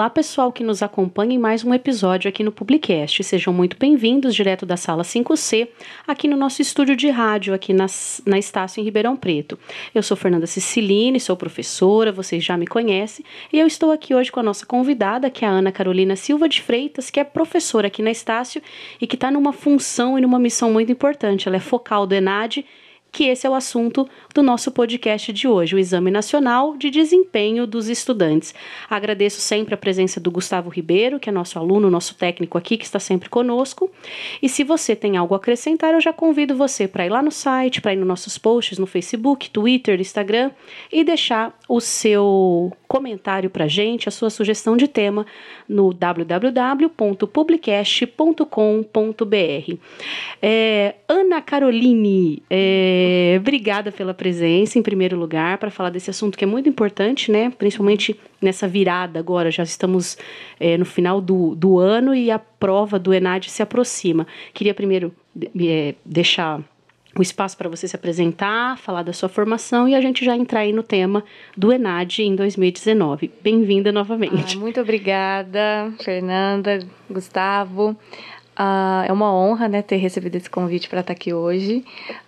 Olá, pessoal que nos acompanha em mais um episódio aqui no Publicast. Sejam muito bem-vindos direto da sala 5C, aqui no nosso estúdio de rádio, aqui na, na Estácio, em Ribeirão Preto. Eu sou Fernanda Ciciline, sou professora, vocês já me conhecem, e eu estou aqui hoje com a nossa convidada, que é a Ana Carolina Silva de Freitas, que é professora aqui na Estácio e que está numa função e numa missão muito importante. Ela é focal do ENAD que esse é o assunto do nosso podcast de hoje, o Exame Nacional de Desempenho dos Estudantes. Agradeço sempre a presença do Gustavo Ribeiro, que é nosso aluno, nosso técnico aqui, que está sempre conosco. E se você tem algo a acrescentar, eu já convido você para ir lá no site, para ir nos nossos posts no Facebook, Twitter, Instagram e deixar o seu comentário para a gente, a sua sugestão de tema no www.publicast.com.br. É, Ana Caroline, é, obrigada pela presença, em primeiro lugar, para falar desse assunto que é muito importante, né? Principalmente nessa virada agora, já estamos é, no final do, do ano e a prova do ENAD se aproxima. Queria primeiro é, deixar o espaço para você se apresentar, falar da sua formação e a gente já entrar aí no tema do ENAD em 2019. Bem-vinda novamente. Ah, muito obrigada, Fernanda, Gustavo. Uh, é uma honra né, ter recebido esse convite para estar aqui hoje.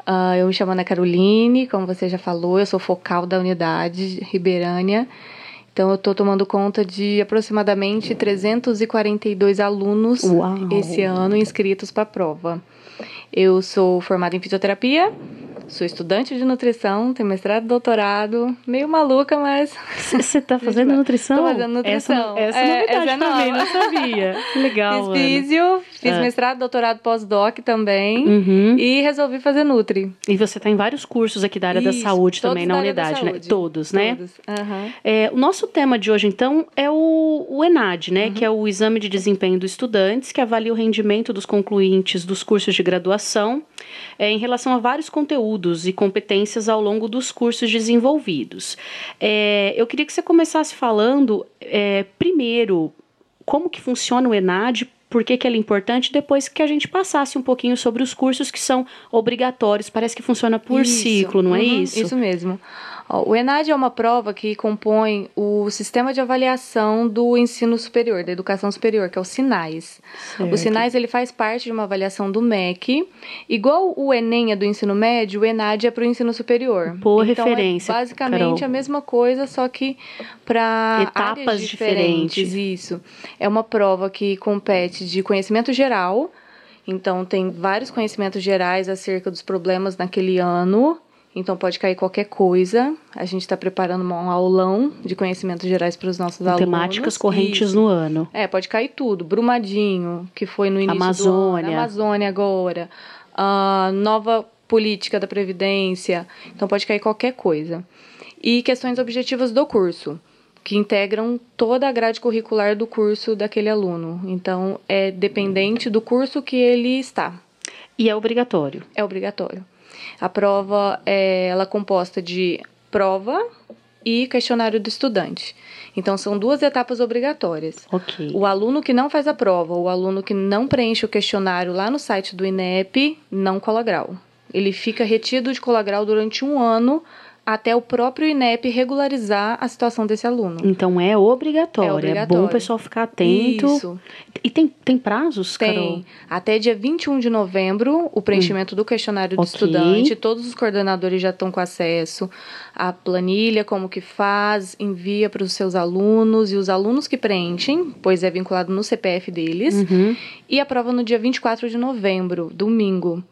Uh, eu me chamo Ana Caroline, como você já falou, eu sou focal da unidade Ribeirânia. Então, eu estou tomando conta de aproximadamente 342 alunos Uau. esse ano inscritos para a prova. Eu sou formada em fisioterapia, sou estudante de nutrição, tenho mestrado, doutorado, meio maluca, mas. Você está fazendo nutrição? Estou fazendo nutrição. Essa, essa é, novidade essa é também, não sabia. Legal. Fiz físio, fiz é. mestrado, doutorado, pós-doc também. Uhum. E resolvi fazer Nutri. E você está em vários cursos aqui da área Isso, da saúde também, na unidade, né? Todos, né? Todos. Uhum. É, o nosso tema de hoje, então, é o, o ENAD, né? Uhum. Que é o Exame de Desempenho dos Estudantes, que avalia o rendimento dos concluintes dos cursos de graduação é, em relação a vários conteúdos e competências ao longo dos cursos desenvolvidos. É, eu queria que você começasse falando, é, primeiro, como que funciona o ENAD, por que, que ele é importante, depois que a gente passasse um pouquinho sobre os cursos que são obrigatórios. Parece que funciona por isso. ciclo, não é uhum, isso? Isso mesmo. O ENAD é uma prova que compõe o sistema de avaliação do ensino superior, da educação superior, que é o SINAIS. Certo. O SINAIS ele faz parte de uma avaliação do MEC. Igual o ENEM é do ensino médio, o ENAD é para o ensino superior. Boa então, referência. É basicamente Carol. a mesma coisa, só que para etapas diferentes. diferentes. Isso. É uma prova que compete de conhecimento geral. Então, tem vários conhecimentos gerais acerca dos problemas naquele ano então pode cair qualquer coisa. A gente está preparando um aulão de conhecimentos gerais para os nossos alunos. Temáticas correntes Isso. no ano. É, pode cair tudo. Brumadinho, que foi no início Amazônia. do ano. Amazônia agora. A nova política da Previdência. Então pode cair qualquer coisa. E questões objetivas do curso, que integram toda a grade curricular do curso daquele aluno. Então é dependente do curso que ele está. E é obrigatório? É obrigatório. A prova é, ela é composta de prova e questionário do estudante. Então, são duas etapas obrigatórias. Okay. O aluno que não faz a prova, o aluno que não preenche o questionário lá no site do INEP, não cola grau. Ele fica retido de cola grau durante um ano até o próprio INEP regularizar a situação desse aluno. Então é obrigatório. É, obrigatório. é bom o pessoal ficar atento. Isso. E tem, tem prazos, tem. Carol? Até dia 21 de novembro, o preenchimento hum. do questionário do okay. estudante. Todos os coordenadores já estão com acesso à planilha, como que faz, envia para os seus alunos e os alunos que preenchem, pois é vinculado no CPF deles. Uhum. E a prova no dia 24 de novembro, domingo.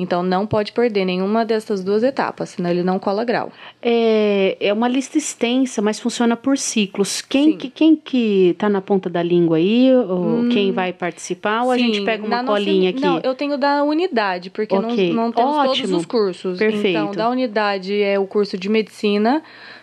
Então não pode perder nenhuma dessas duas etapas, senão ele não cola grau. É, é uma lista extensa, mas funciona por ciclos. Quem que, quem que tá na ponta da língua aí? Ou hum, quem vai participar? Ou sim, a gente pega uma colinha nossa, aqui? Não, eu tenho da unidade, porque okay. não, não temos Ótimo. todos os cursos. Perfeito. Então, da unidade é o curso de medicina,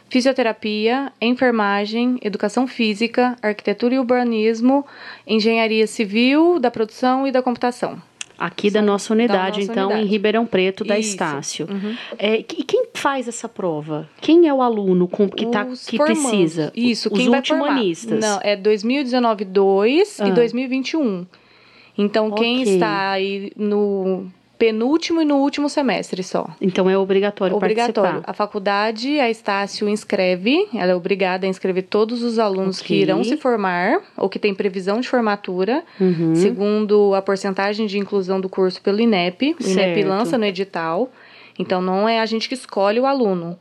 fisioterapia, enfermagem, educação física, arquitetura e urbanismo, engenharia civil, da produção e da computação. Aqui da nossa unidade, da nossa então, unidade. em Ribeirão Preto, da Isso. Estácio. Uhum. É, e quem faz essa prova? Quem é o aluno com, que, tá, que precisa? Isso, Os quem ultimonistas. Não, é 2019 2 ah. e 2021. Então, okay. quem está aí no penúltimo e no último semestre só. Então é obrigatório, Obrigatório. participar. A faculdade, a Estácio inscreve, ela é obrigada a inscrever todos os alunos que Ok. irão se formar ou que têm previsão de formatura, Uhum. segundo a porcentagem de inclusão do curso pelo INEP. O INEP Certo. lança no edital. Então não é a gente que escolhe o aluno.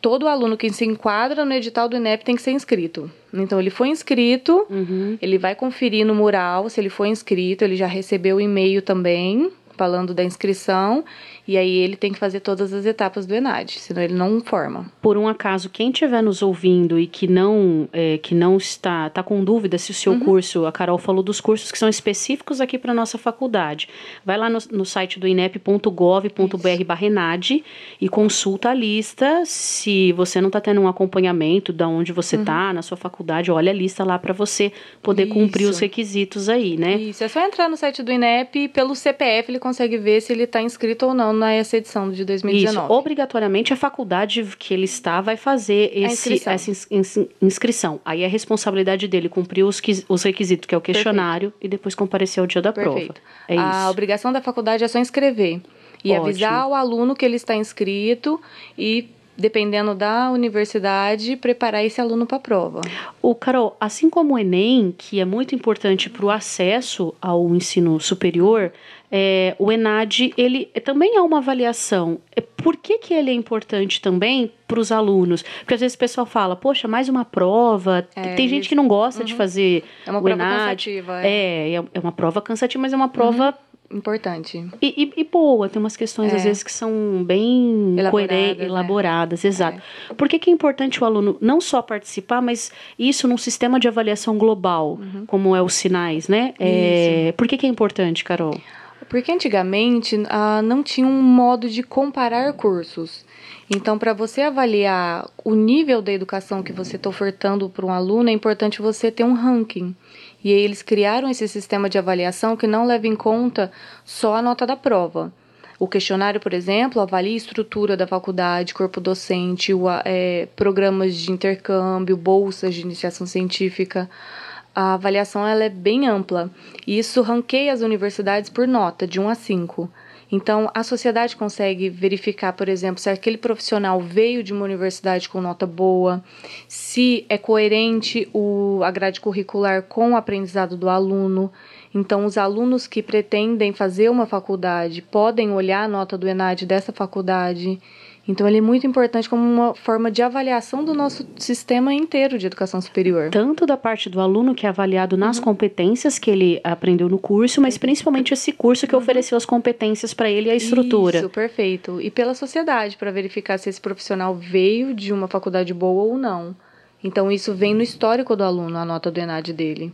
Todo aluno que se enquadra no edital do INEP tem que ser inscrito. Então ele foi inscrito, Uhum. ele vai conferir no mural se ele foi inscrito, ele já recebeu o e-mail também falando da inscrição, e aí ele tem que fazer todas as etapas do ENAD, senão ele não forma. Por um acaso, quem estiver nos ouvindo e que não é, que não está tá com dúvida se o seu Uhum. curso, a Carol falou dos cursos que são específicos aqui para nossa faculdade. Vai lá no, no site do inep.gov.br barra ENAD e consulta a lista. Se você não está tendo um acompanhamento da onde você está na sua faculdade, olha a lista lá para você poder cumprir Uhum. Isso. os requisitos aí, né? Isso, é só entrar no site do INEP e pelo CPF ele consegue ver se ele está inscrito ou não nessa edição de Isso, 2019. obrigatoriamente a faculdade que ele está vai fazer esse, inscrição. essa ins- ins- inscrição. Aí é responsabilidade dele cumprir os, os requisitos, que é o questionário, e depois comparecer ao dia da Perfeito. prova. É a isso. obrigação da faculdade é só inscrever e Ótimo. avisar o aluno que ele está inscrito e, dependendo da universidade, preparar esse aluno para a prova. O Carol, assim como o Enem, que é muito importante para o acesso ao ensino superior, é, o ENAD ele também é uma avaliação. É, Por que, que ele é importante também para os alunos? Porque às vezes o pessoal fala, poxa, mais uma prova. É, Tem gente que não gosta de fazer É uma o prova ENAD. cansativa, é. É, é, é uma prova cansativa, mas é uma prova Importante. e, e- e boa. Tem umas questões, É. às vezes, que são bem Elaboradas, né? elaboradas, exato. Por que, que é importante o aluno não só participar, mas isso num sistema de avaliação global, como é os sinais, né? É, por que, que é importante, Carol? Porque antigamente ah, não tinha um modo de comparar cursos. Então, para você avaliar o nível da educação que você está ofertando para um aluno, é importante você ter um ranking. E aí eles criaram esse sistema de avaliação que não leva em conta só a nota da prova. O questionário, por exemplo, avalia a estrutura da faculdade, corpo docente, o, é, programas de intercâmbio, bolsas de iniciação científica. A avaliação ela é bem ampla e isso ranqueia as universidades por nota, de 1 a 5. Então, a sociedade consegue verificar, por exemplo, se aquele profissional veio de uma universidade com nota boa, se é coerente o, a grade curricular com o aprendizado do aluno. Então, os alunos que pretendem fazer uma faculdade podem olhar a nota do ENAD dessa faculdade. Então, ele é muito importante como uma forma de avaliação do nosso sistema inteiro de educação superior. Tanto da parte do aluno, que é avaliado nas competências que ele aprendeu no curso, mas principalmente esse curso que ofereceu as competências para ele e a estrutura. Isso, perfeito. E pela sociedade, para verificar se esse profissional veio de uma faculdade boa ou não. Então, isso vem no histórico do aluno, a nota do ENAD dele.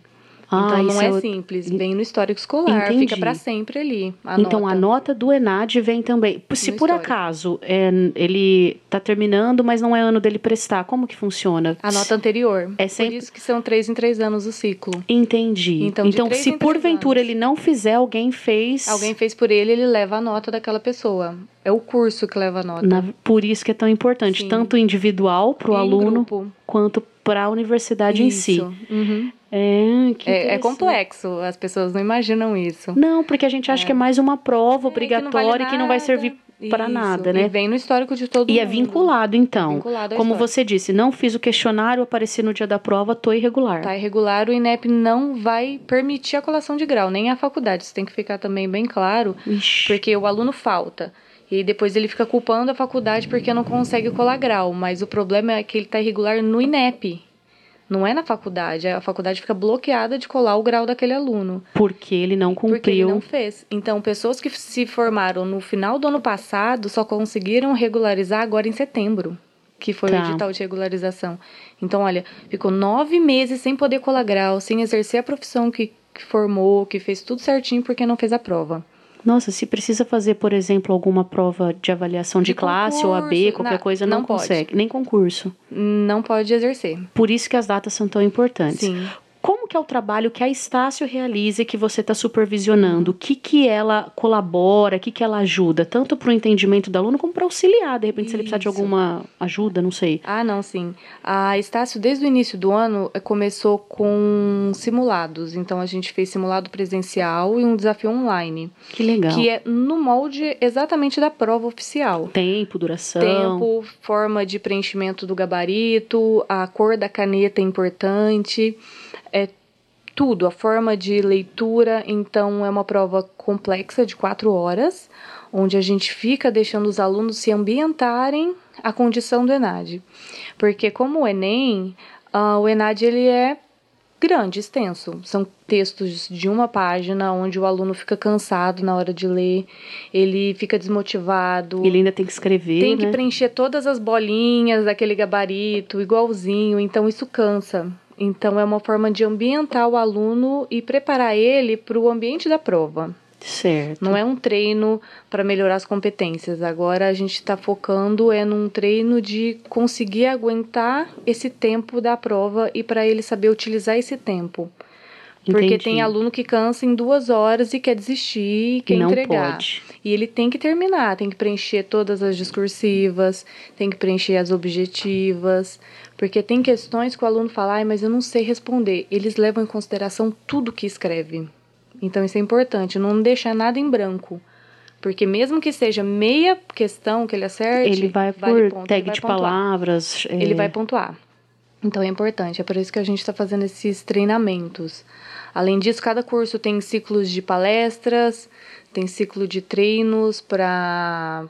Ah, então, não é, é simples, vem no histórico escolar, Entendi. fica para sempre ali. A então nota. a nota do ENAD vem também. Se No por histórico. acaso é, ele está terminando, mas não é ano dele prestar, como que funciona? A nota anterior. É sempre- Por isso que são três em três anos o ciclo. Entendi. Então, Então, se porventura anos. ele não fizer, alguém fez. Alguém fez por ele, ele leva a nota daquela pessoa. É o curso que leva a nota. na- por isso que é tão importante, Sim. tanto individual para o aluno grupo. quanto para a universidade em si. Isso. Uhum. É, que É, é complexo, as pessoas não imaginam isso. Não, porque a gente acha que é mais uma prova É, que não vale obrigatória que não vai servir para Isso. nada, E né? vem no histórico de todo E mundo. é vinculado, então. Vinculado Como histórico. você disse, não fiz o questionário, apareci no dia da prova, tô irregular. Tá irregular, o INEP não vai permitir a colação de grau, nem a faculdade. Isso tem que ficar também bem claro, Ixi. porque o aluno falta. E depois ele fica culpando a faculdade porque não consegue colar grau. Mas o problema é que ele tá irregular no INEP. Não é na faculdade. A faculdade fica bloqueada de colar o grau daquele aluno. Porque ele não cumpriu. Porque ele não fez. Então, pessoas que se formaram no final do ano passado só conseguiram regularizar agora em setembro, que foi Tá. o edital de regularização. Então, olha, ficou nove meses sem poder colar grau, sem exercer a profissão que, que formou, que fez tudo certinho porque não fez a prova. Nossa, se precisa fazer, por exemplo, alguma prova de avaliação de, De classe ou AB, concurso, qualquer na- coisa, não, não consegue. Nem concurso. Não pode exercer. Por isso que as datas são tão importantes. Sim. Como que é o trabalho que a Estácio realiza e que você está supervisionando? O que, que ela colabora, o que, que ela ajuda, tanto para o entendimento do aluno como para auxiliar, de repente, Isso. se ele precisar de alguma ajuda, não sei. Ah, não, sim. A Estácio, desde o início do ano, eh, começou com simulados. Então, a gente fez simulado presencial e um desafio online. Que legal. Que é no molde exatamente da prova oficial. Tempo, duração. Tempo, forma de preenchimento do gabarito, a cor da caneta é importante tudo, a forma de leitura, então é uma prova complexa de quatro horas, onde a gente fica deixando os alunos se ambientarem à condição do ENAD. Porque como o Enem, uh, o ENAD ele é grande, extenso. São textos de uma página onde o aluno fica cansado na hora de ler, ele fica desmotivado. Ele ainda tem que escrever. Tem né? que preencher todas as bolinhas daquele gabarito, igualzinho, então isso cansa. Então, é uma forma de ambientar o aluno e preparar ele para o ambiente da prova. Certo. Não é um treino para melhorar as competências. Agora a gente está focando é num treino de conseguir aguentar esse tempo da prova e para ele saber utilizar esse tempo. Porque Entendi. tem aluno que cansa em duas horas e quer desistir e quer não entregar. Pode. E ele tem que terminar, tem que preencher todas as discursivas, tem que preencher as objetivas. Porque tem questões que o aluno fala, ah, mas eu não sei responder. Eles levam em consideração tudo que escreve. Então isso é importante, não deixar nada em branco. Porque mesmo que seja meia questão que ele acerte, ele vai vale por ponto, tag vai de pontuar. palavras. É... Ele vai pontuar. Então é importante, é por isso que a gente está fazendo esses treinamentos. Além disso, cada curso tem ciclos de palestras, tem ciclo de treinos para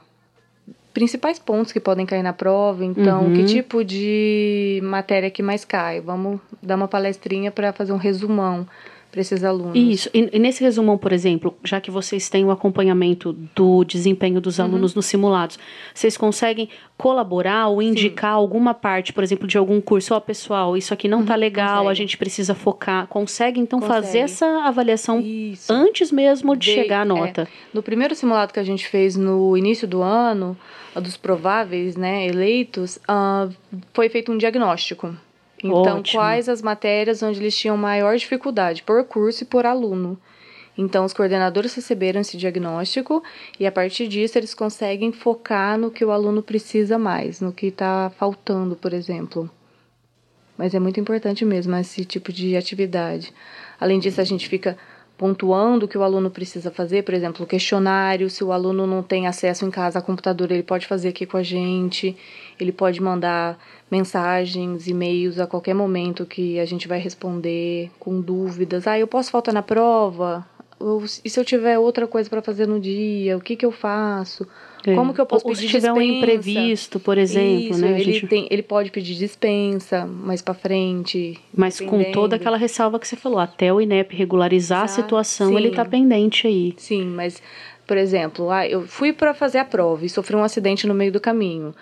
principais pontos que podem cair na prova. Então, uhum. que tipo de matéria que mais cai? Vamos dar uma palestrinha para fazer um resumão para esses alunos. Isso. E, e, nesse resumão, por exemplo, já que vocês têm o acompanhamento do desempenho dos uhum. alunos uhum. nos simulados, vocês conseguem colaborar ou indicar Sim. alguma parte, por exemplo, de algum curso? Ó, oh, pessoal, isso aqui não está uhum, legal, consegue. a gente precisa focar. Consegue, então, consegue. fazer essa avaliação isso. antes mesmo de, de chegar à é. nota? É. No primeiro simulado que a gente fez no início do ano, dos prováveis né, eleitos, uh, foi feito um diagnóstico. Então, Ótimo. quais as matérias onde eles tinham maior dificuldade, por curso e por aluno. Então, os coordenadores receberam esse diagnóstico e, a partir disso, eles conseguem focar no que o aluno precisa mais, no que está faltando, por exemplo. Mas é muito importante mesmo esse tipo de atividade. Além disso, a gente fica pontuando o que o aluno precisa fazer, por exemplo, o questionário, se o aluno não tem acesso em casa a computador, ele pode fazer aqui com a gente, ele pode mandar mensagens, e-mails a qualquer momento que a gente vai responder com dúvidas. Ah, eu posso faltar na prova? e se eu tiver outra coisa para fazer no dia, o que que eu faço? É. Como que eu posso Ou pedir se tiver dispensa? um imprevisto, por exemplo, Isso, né? Ele, gente... tem, ele pode pedir dispensa mais para frente. Mas dependendo. com toda aquela ressalva que você falou, até o INEP regularizar Exato. a situação, Sim. ele está pendente aí. Sim, mas, por exemplo, ah, eu fui para fazer a prova e sofri um acidente no meio do caminho.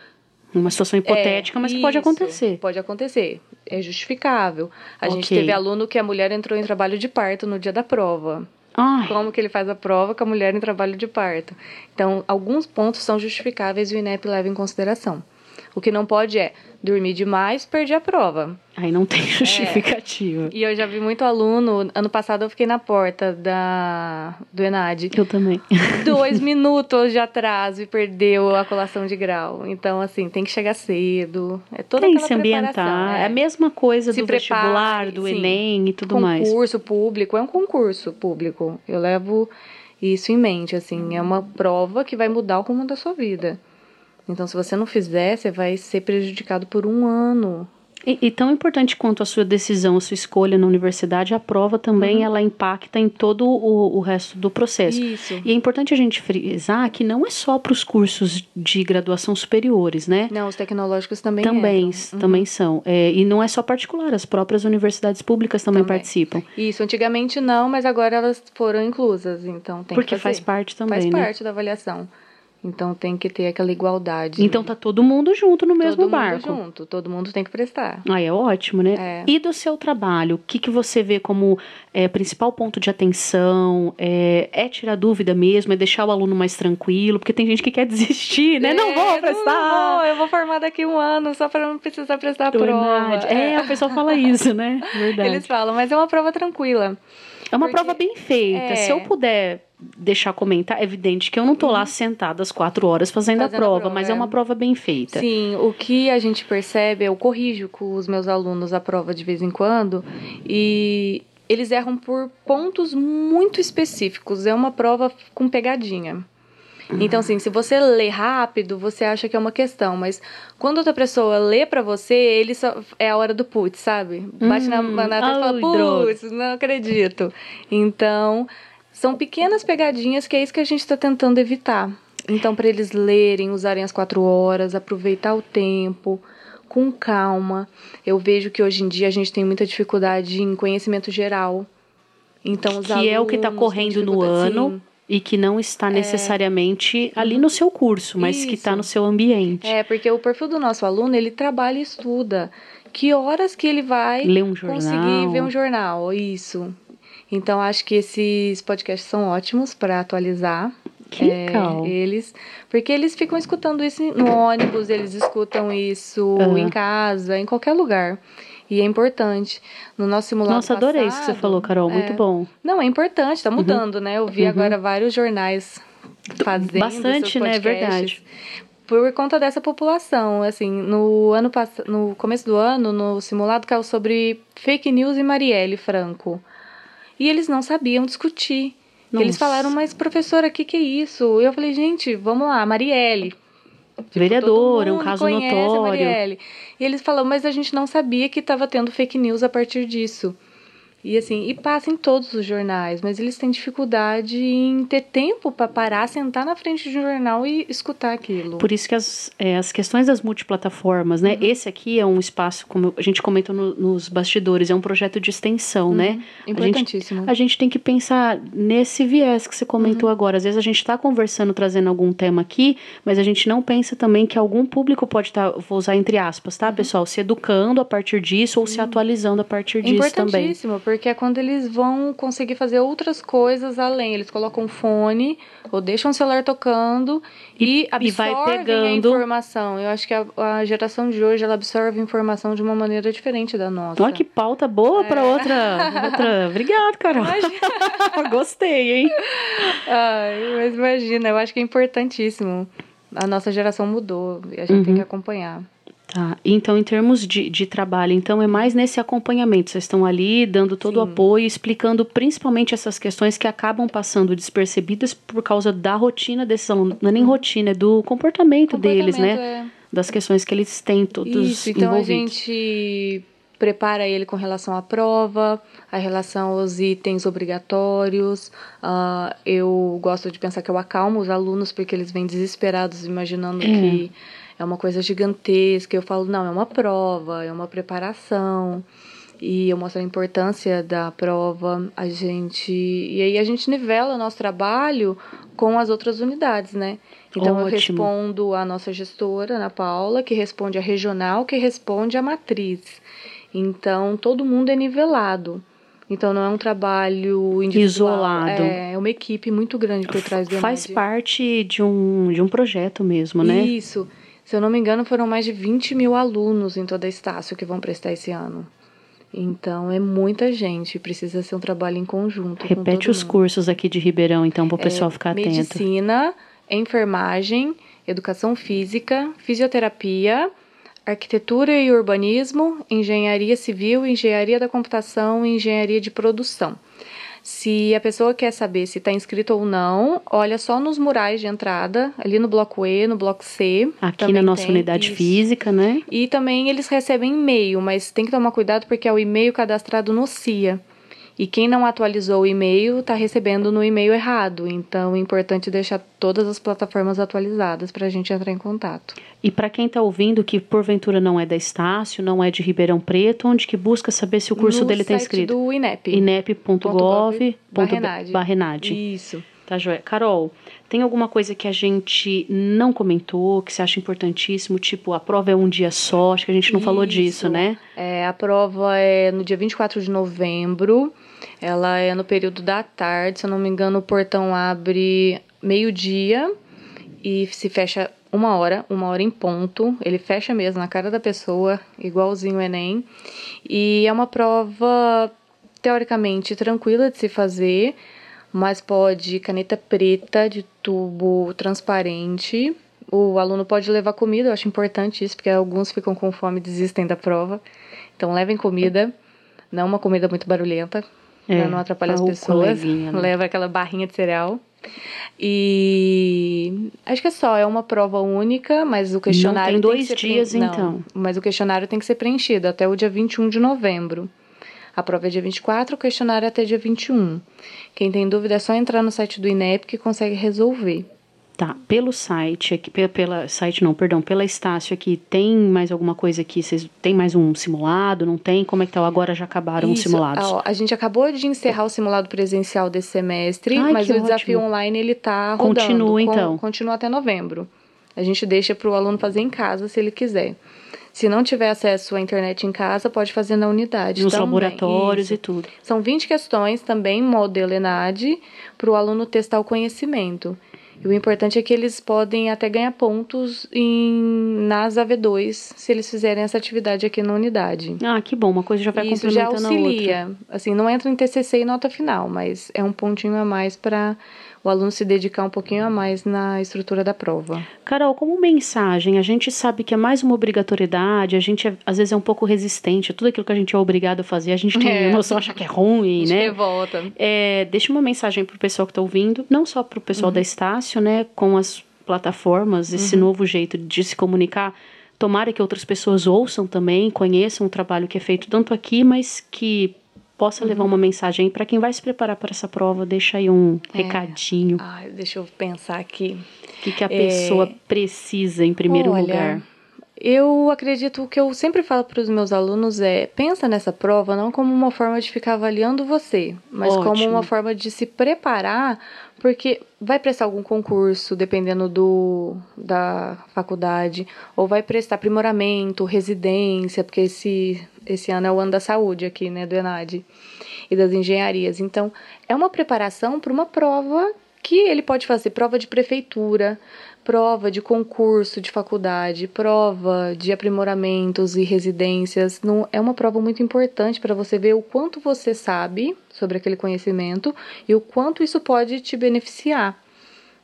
Uma situação hipotética, é, mas que pode acontecer. Pode acontecer. É justificável. A okay. gente teve aluno que a mulher entrou em trabalho de parto no dia da prova. Ai. Como que ele faz a prova com a mulher em trabalho de parto. Então, alguns pontos são justificáveis e o INEP leva em consideração. O que não pode é dormir demais, perder a prova. Aí não tem justificativa. É. E eu já vi muito aluno. Ano passado eu fiquei na porta da do Enad. Eu também. Dois minutos de atraso e perdeu a colação de grau. Então, assim, tem que chegar cedo. É toda tem que se ambientar. É. é. a mesma coisa se do prepare, vestibular, do sim. Enem e tudo concurso mais. Concurso público é um concurso público. Eu levo isso em mente, assim, é uma prova que vai mudar o rumo da sua vida. Então, se você não fizer, você vai ser prejudicado por um ano. E, e, tão importante quanto a sua decisão, a sua escolha na universidade, a prova também uhum. ela impacta em todo o, o resto do processo. Isso. E é importante a gente frisar que não é só para os cursos de graduação superiores, né? Não, os tecnológicos também Também, uhum. também são. É, e não é só particular, as próprias universidades públicas também, também, participam. Isso, antigamente não, mas agora elas foram inclusas, então tem Porque que faz parte também, Faz né? parte da avaliação. Então tem que ter aquela igualdade. Então tá todo mundo junto no mesmo todo barco. Todo mundo junto, todo mundo tem que prestar. Ah, é ótimo, né? É. E do seu trabalho, o que, que você vê como é, principal ponto de atenção? É, é, tirar dúvida mesmo? É deixar o aluno mais tranquilo? Porque tem gente que quer desistir, né? É, não vou prestar! Não vou, eu vou formar daqui um ano só para não precisar prestar a prova. É, a pessoa fala isso, né? Verdade. Eles falam, mas é uma prova tranquila. É uma Porque, prova bem feita. É... Se eu puder deixar comentar, é evidente que eu não tô uhum. lá sentada às quatro horas fazendo, fazendo a, prova, a, prova, mas é. é uma prova bem feita. Sim, o que a gente percebe, eu corrijo com os meus alunos a prova de vez em quando, e eles erram por pontos muito específicos. É uma prova com pegadinha. Então, assim, se você lê rápido, você acha que é uma questão, mas quando outra pessoa lê para você, ele só é a hora do putz, sabe? Bate na, na testa e fala, putz, não acredito. Então, são pequenas pegadinhas que é isso que a gente está tentando evitar. Então, para eles lerem, usarem as quatro horas, aproveitar o tempo, com calma. Eu vejo que hoje em dia a gente tem muita dificuldade em conhecimento geral. Então, os que é o que está correndo no ano. Sim e que não está é. necessariamente é. ali no seu curso, mas Isso. que está no seu ambiente. É, porque o perfil do nosso aluno, ele trabalha e estuda. Que horas que ele vai um conseguir ver um jornal? Isso. Então, acho que esses podcasts são ótimos para atualizar. Que é, legal. Eles, porque eles ficam escutando isso no ônibus, eles escutam isso uhum. em casa, em qualquer lugar. E é importante. No nosso simulado Nossa, adorei passado, isso que você falou, Carol. Muito é, bom. Não, é importante, está mudando, uhum. né? Eu vi uhum. agora vários jornais fazendo Bastante, né? É verdade. Por conta dessa população, assim, no ano no começo do ano, no simulado caiu sobre fake news e Marielle Franco. E eles não sabiam discutir. Eles falaram, mas professora, o que, que é isso? Eu falei, gente, vamos lá, Marielle. Tipo, Vereadora, um caso notório. E eles falaram, mas a gente não sabia que estava tendo fake news a partir disso. E assim, e passa em todos os jornais, mas eles têm dificuldade em ter tempo para parar, sentar na frente de um jornal e escutar aquilo. Por isso que as, é, as questões das multiplataformas, né? Uhum. Esse aqui é um espaço, como a gente comentou no, nos bastidores, é um projeto de extensão, né? uhum. né? Importantíssimo. A gente, a gente, tem que pensar nesse viés que você comentou uhum. agora. Às vezes a gente está conversando, trazendo algum tema aqui, mas a gente não pensa também que algum público pode estar, tá, vou usar entre aspas, tá, uhum. pessoal? Se educando a partir disso ou se atualizando a partir disso também. Importantíssimo, porque é quando eles vão conseguir fazer outras coisas além. Eles colocam fone ou deixam o celular tocando e, e absorvem e vai pegando... a informação. Eu acho que a, a, geração de hoje ela absorve informação de uma maneira diferente da nossa. Olha que pauta boa é. para outra, outra. Obrigado, Carol. Gostei, hein? Ai, mas imagina, eu acho que é importantíssimo. A nossa geração mudou e a gente uhum. tem que acompanhar. Tá, então em termos de, de trabalho, então é mais nesse acompanhamento, vocês estão ali dando todo Sim. o apoio, explicando principalmente essas questões que acabam passando despercebidas por causa da rotina desses alunos, não é nem rotina, é do comportamento, comportamento deles, né? É. Das questões que eles têm todos Isso, então envolvidos. a gente prepara ele com relação à prova, a relação aos itens obrigatórios. Uh, eu gosto de pensar que eu acalmo os alunos porque eles vêm desesperados imaginando é. que é uma coisa gigantesca. Eu falo, não, é uma prova, é uma preparação. E eu mostro a importância da prova. A gente. E aí a gente nivela o nosso trabalho com as outras unidades, né? Então Ótimo. eu respondo a nossa gestora, Ana Paula, que responde a regional, que responde a matriz. Então todo mundo é nivelado. Então não é um trabalho individual, isolado. É, uma equipe muito grande por trás do Faz parte de um, de um projeto mesmo, né? Isso. Se eu não me engano, foram mais de 20 mil alunos em toda a Estácio que vão prestar esse ano. Então é muita gente, precisa ser um trabalho em conjunto. Repete os mundo. cursos aqui de Ribeirão, então, para o pessoal é, ficar atento. Medicina, enfermagem, educação física, fisioterapia, arquitetura e urbanismo, engenharia civil, engenharia da computação e engenharia de produção. Se a pessoa quer saber se está inscrito ou não, olha só nos murais de entrada, ali no bloco E, no bloco C. Aqui na nossa unidade isso. física, né? E também eles recebem e-mail, mas tem que tomar cuidado porque é o e-mail cadastrado no CIA. E quem não atualizou o e-mail está recebendo no e-mail errado. Então é importante deixar todas as plataformas atualizadas para a gente entrar em contato. E para quem está ouvindo que porventura não é da Estácio, não é de Ribeirão Preto, onde que busca saber se o curso no dele está inscrito? do INEP. inep.gov.br. Isso. Tá, joia. Carol, tem alguma coisa que a gente não comentou, que você acha importantíssimo? Tipo, a prova é um dia só, acho que a gente não Isso. falou disso, né? É, a prova é no dia 24 de novembro. Ela é no período da tarde, se eu não me engano, o portão abre meio-dia e se fecha uma hora, uma hora em ponto. Ele fecha mesmo na cara da pessoa, igualzinho o Enem. E é uma prova teoricamente tranquila de se fazer, mas pode caneta preta de tubo transparente. O aluno pode levar comida, eu acho importante isso, porque alguns ficam com fome e desistem da prova. Então levem comida, não uma comida muito barulhenta, é, para não atrapalhar as pessoas. Né? Leva aquela barrinha de cereal. E acho que é só, é uma prova única, mas o questionário não tem dois tem dias então. Não, mas o questionário tem que ser preenchido até o dia 21 de novembro. A prova é dia 24, o questionário é até dia 21. Quem tem dúvida é só entrar no site do INEP que consegue resolver. Tá, pelo site, aqui, pela, pela site não, perdão, pela Estácio aqui, tem mais alguma coisa aqui? Vocês tem mais um simulado? Não tem? Como é que tá? Agora já acabaram Isso, os simulados? Ó, a gente acabou de encerrar o simulado presencial desse semestre, Ai, mas o ótimo. desafio online ele tá rodando. Continua então. continua até novembro. A gente deixa para o aluno fazer em casa se ele quiser. Se não tiver acesso à internet em casa, pode fazer na unidade. Nos também. laboratórios Isso. e tudo. São 20 questões também, modelo ENAD, para o aluno testar o conhecimento. E o importante é que eles podem até ganhar pontos em, nas AV2 se eles fizerem essa atividade aqui na unidade. Ah, que bom, uma coisa já vai Isso já auxilia. Assim, não entra em TCC e nota final, mas é um pontinho a mais para o aluno se dedicar um pouquinho a mais na estrutura da prova. Carol, como mensagem, a gente sabe que é mais uma obrigatoriedade, a gente é, às vezes é um pouco resistente, tudo aquilo que a gente é obrigado a fazer, a gente tem é. noção, acha que é ruim, né? Revolta. É, deixa uma mensagem para o pessoal que está ouvindo, não só para o pessoal uhum. da Estácio, né, com as plataformas, esse uhum. novo jeito de se comunicar. Tomara que outras pessoas ouçam também, conheçam o trabalho que é feito tanto aqui, mas que possa levar uma mensagem para quem vai se preparar para essa prova. Deixa aí um é. recadinho. Ai, deixa eu pensar aqui. O que, que a é... pessoa precisa em primeiro Olha, lugar? Eu acredito que eu sempre falo para os meus alunos é pensa nessa prova não como uma forma de ficar avaliando você, mas Ótimo. como uma forma de se preparar, porque vai prestar algum concurso, dependendo do da faculdade, ou vai prestar aprimoramento, residência, porque esse esse ano é o ano da saúde aqui, né, do ENAD e das engenharias. Então, é uma preparação para uma prova que ele pode fazer prova de prefeitura, prova de concurso de faculdade, prova de aprimoramentos e residências. Não, é uma prova muito importante para você ver o quanto você sabe sobre aquele conhecimento e o quanto isso pode te beneficiar.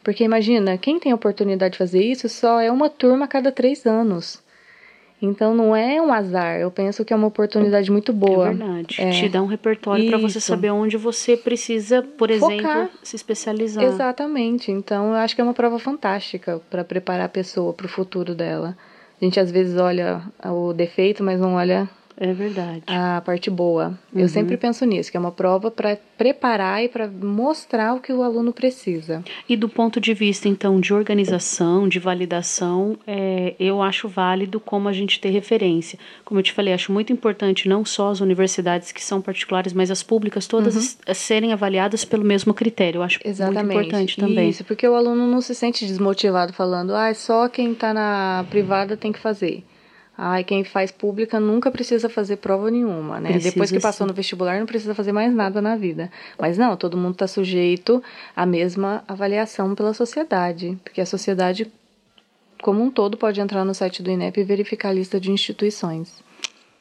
Porque imagina, quem tem a oportunidade de fazer isso só é uma turma a cada três anos. Então não é um azar, eu penso que é uma oportunidade muito boa. É verdade. É. Te dá um repertório para você saber onde você precisa, por exemplo, Focar. se especializar. Exatamente. Então eu acho que é uma prova fantástica para preparar a pessoa para o futuro dela. A gente às vezes olha o defeito, mas não olha é verdade. A parte boa. Uhum. Eu sempre penso nisso, que é uma prova para preparar e para mostrar o que o aluno precisa. E do ponto de vista, então, de organização, de validação, é, eu acho válido como a gente ter referência. Como eu te falei, acho muito importante não só as universidades que são particulares, mas as públicas todas uhum. serem avaliadas pelo mesmo critério. Eu acho Exatamente. muito importante também. Isso, porque o aluno não se sente desmotivado falando, ah, só quem está na privada tem que fazer. Ai, quem faz pública nunca precisa fazer prova nenhuma, né? Precisa Depois que passou sim. no vestibular, não precisa fazer mais nada na vida. Mas não, todo mundo está sujeito à mesma avaliação pela sociedade, porque a sociedade como um todo pode entrar no site do INEP e verificar a lista de instituições.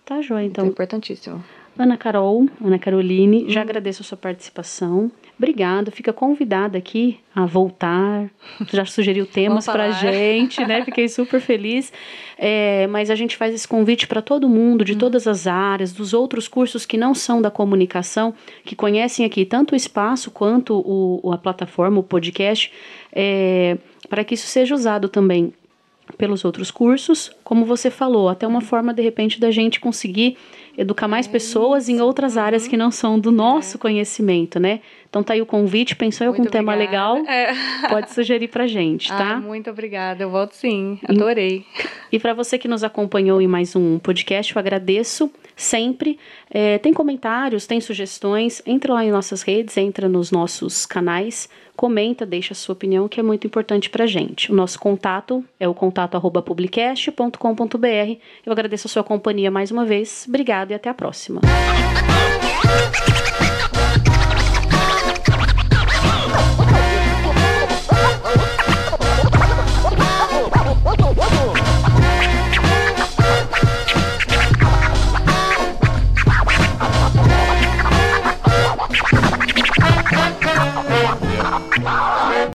Tá joia, então. então é importantíssimo. Ana Carol, Ana Caroline, já agradeço a sua participação. Obrigada, fica convidada aqui a voltar. Já sugeriu temas para gente, né? Fiquei super feliz. É, mas a gente faz esse convite para todo mundo, de hum. todas as áreas, dos outros cursos que não são da comunicação, que conhecem aqui tanto o espaço quanto o, a plataforma, o podcast, é, para que isso seja usado também pelos outros cursos, como você falou, até uma forma de repente da gente conseguir educar mais é pessoas em outras áreas que não são do nosso é. conhecimento, né? Então tá aí o convite, pensou em algum obrigada. tema legal? É. Pode sugerir pra gente, tá? Muito obrigada, eu volto sim, adorei. E, e para você que nos acompanhou em mais um podcast, eu agradeço sempre. É, tem comentários, tem sugestões, entra lá em nossas redes, entra nos nossos canais, comenta, deixa a sua opinião, que é muito importante pra gente. O nosso contato é o contato arroba publicast.com.br. Eu agradeço a sua companhia mais uma vez. Obrigada e até a próxima.